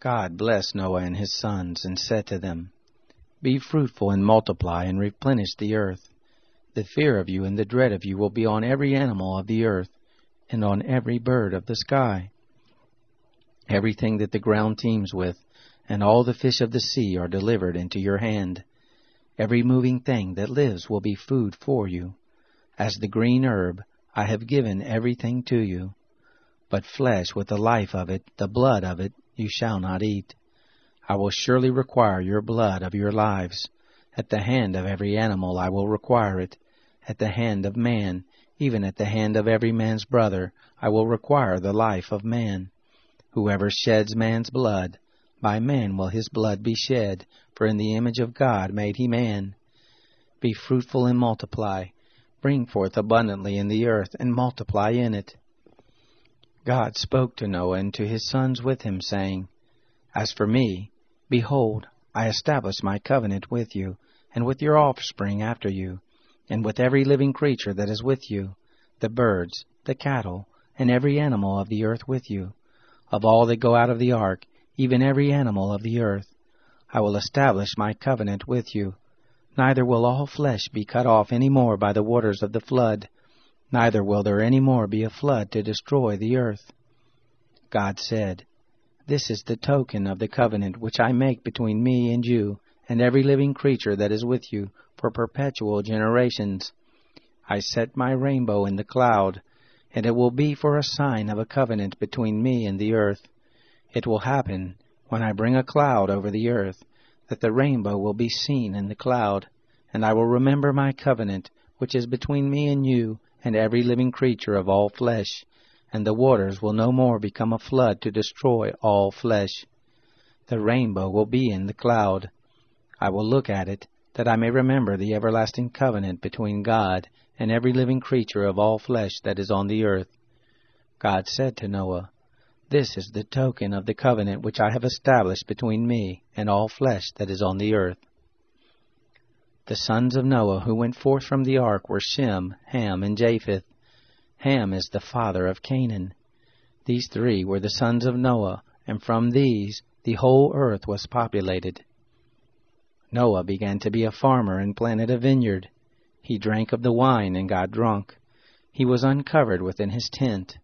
God blessed Noah and his sons and said to them, Be fruitful and multiply and replenish the earth. The fear of you and the dread of you will be on every animal of the earth and on every bird of the sky. Everything that the ground teems with and all the fish of the sea are delivered into your hand. Every moving thing that lives will be food for you. As the green herb, I have given everything to you but flesh with the life of it, the blood of it, you shall not eat. I will surely require your blood of your lives. At the hand of every animal I will require it. At the hand of man, even at the hand of every man's brother, I will require the life of man. Whoever sheds man's blood, by man will his blood be shed, for in the image of God made he man. Be fruitful and multiply. Bring forth abundantly in the earth, and multiply in it. God spoke to Noah and to his sons with him, saying, As for me, behold, I establish my covenant with you, and with your offspring after you, and with every living creature that is with you, the birds, the cattle, and every animal of the earth with you. Of all that go out of the ark, even every animal of the earth, I will establish my covenant with you. Neither will all flesh be cut off any more by the waters of the flood neither will there any more be a flood to destroy the earth. God said, This is the token of the covenant which I make between me and you and every living creature that is with you for perpetual generations. I set my rainbow in the cloud, and it will be for a sign of a covenant between me and the earth. It will happen, when I bring a cloud over the earth, that the rainbow will be seen in the cloud, and I will remember my covenant which is between me and you and every living creature of all flesh, and the waters will no more become a flood to destroy all flesh. The rainbow will be in the cloud. I will look at it, that I may remember the everlasting covenant between God and every living creature of all flesh that is on the earth. God said to Noah, This is the token of the covenant which I have established between me and all flesh that is on the earth. The sons of Noah who went forth from the ark were Shem, Ham, and Japheth. Ham is the father of Canaan. These three were the sons of Noah, and from these the whole earth was populated. Noah began to be a farmer and planted a vineyard. He drank of the wine and got drunk. He was uncovered within his tent.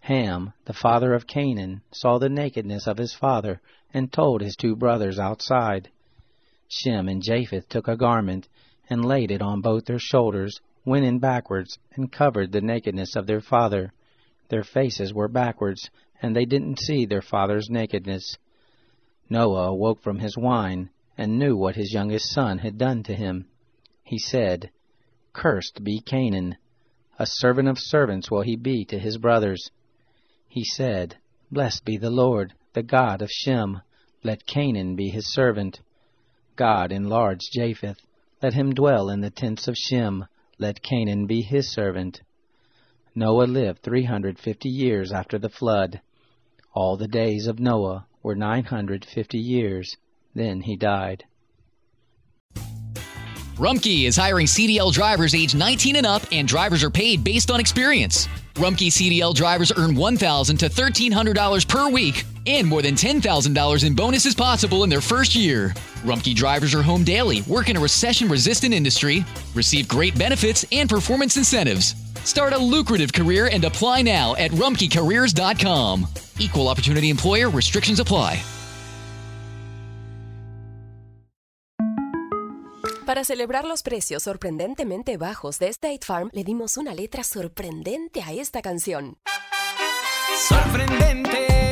Ham, the father of Canaan, saw the nakedness of his father and told his two brothers outside. Shem and Japheth took a garment and laid it on both their shoulders, went in backwards, and covered the nakedness of their father. Their faces were backwards, and they didn't see their father's nakedness. Noah awoke from his wine, and knew what his youngest son had done to him. He said, Cursed be Canaan. A servant of servants will he be to his brothers. He said, Blessed be the Lord, the God of Shem. Let Canaan be his servant. God enlarged Japheth. Let him dwell in the tents of Shem. Let Canaan be his servant. Noah lived three hundred fifty years after the flood. All the days of Noah were nine hundred fifty years. Then he died. Rumpke is hiring CDL drivers age 19 and up, and drivers are paid based on experience. Rumpke CDL drivers earn 1,000 to $1,300 per week and more than $10,000 in bonuses possible in their first year. Rumpke drivers are home daily, work in a recession resistant industry, receive great benefits and performance incentives. Start a lucrative career and apply now at rumpkecareers.com. Equal opportunity employer restrictions apply. Para celebrar los precios sorprendentemente bajos de State Farm, le dimos una letra sorprendente a esta canción. Sorprendente,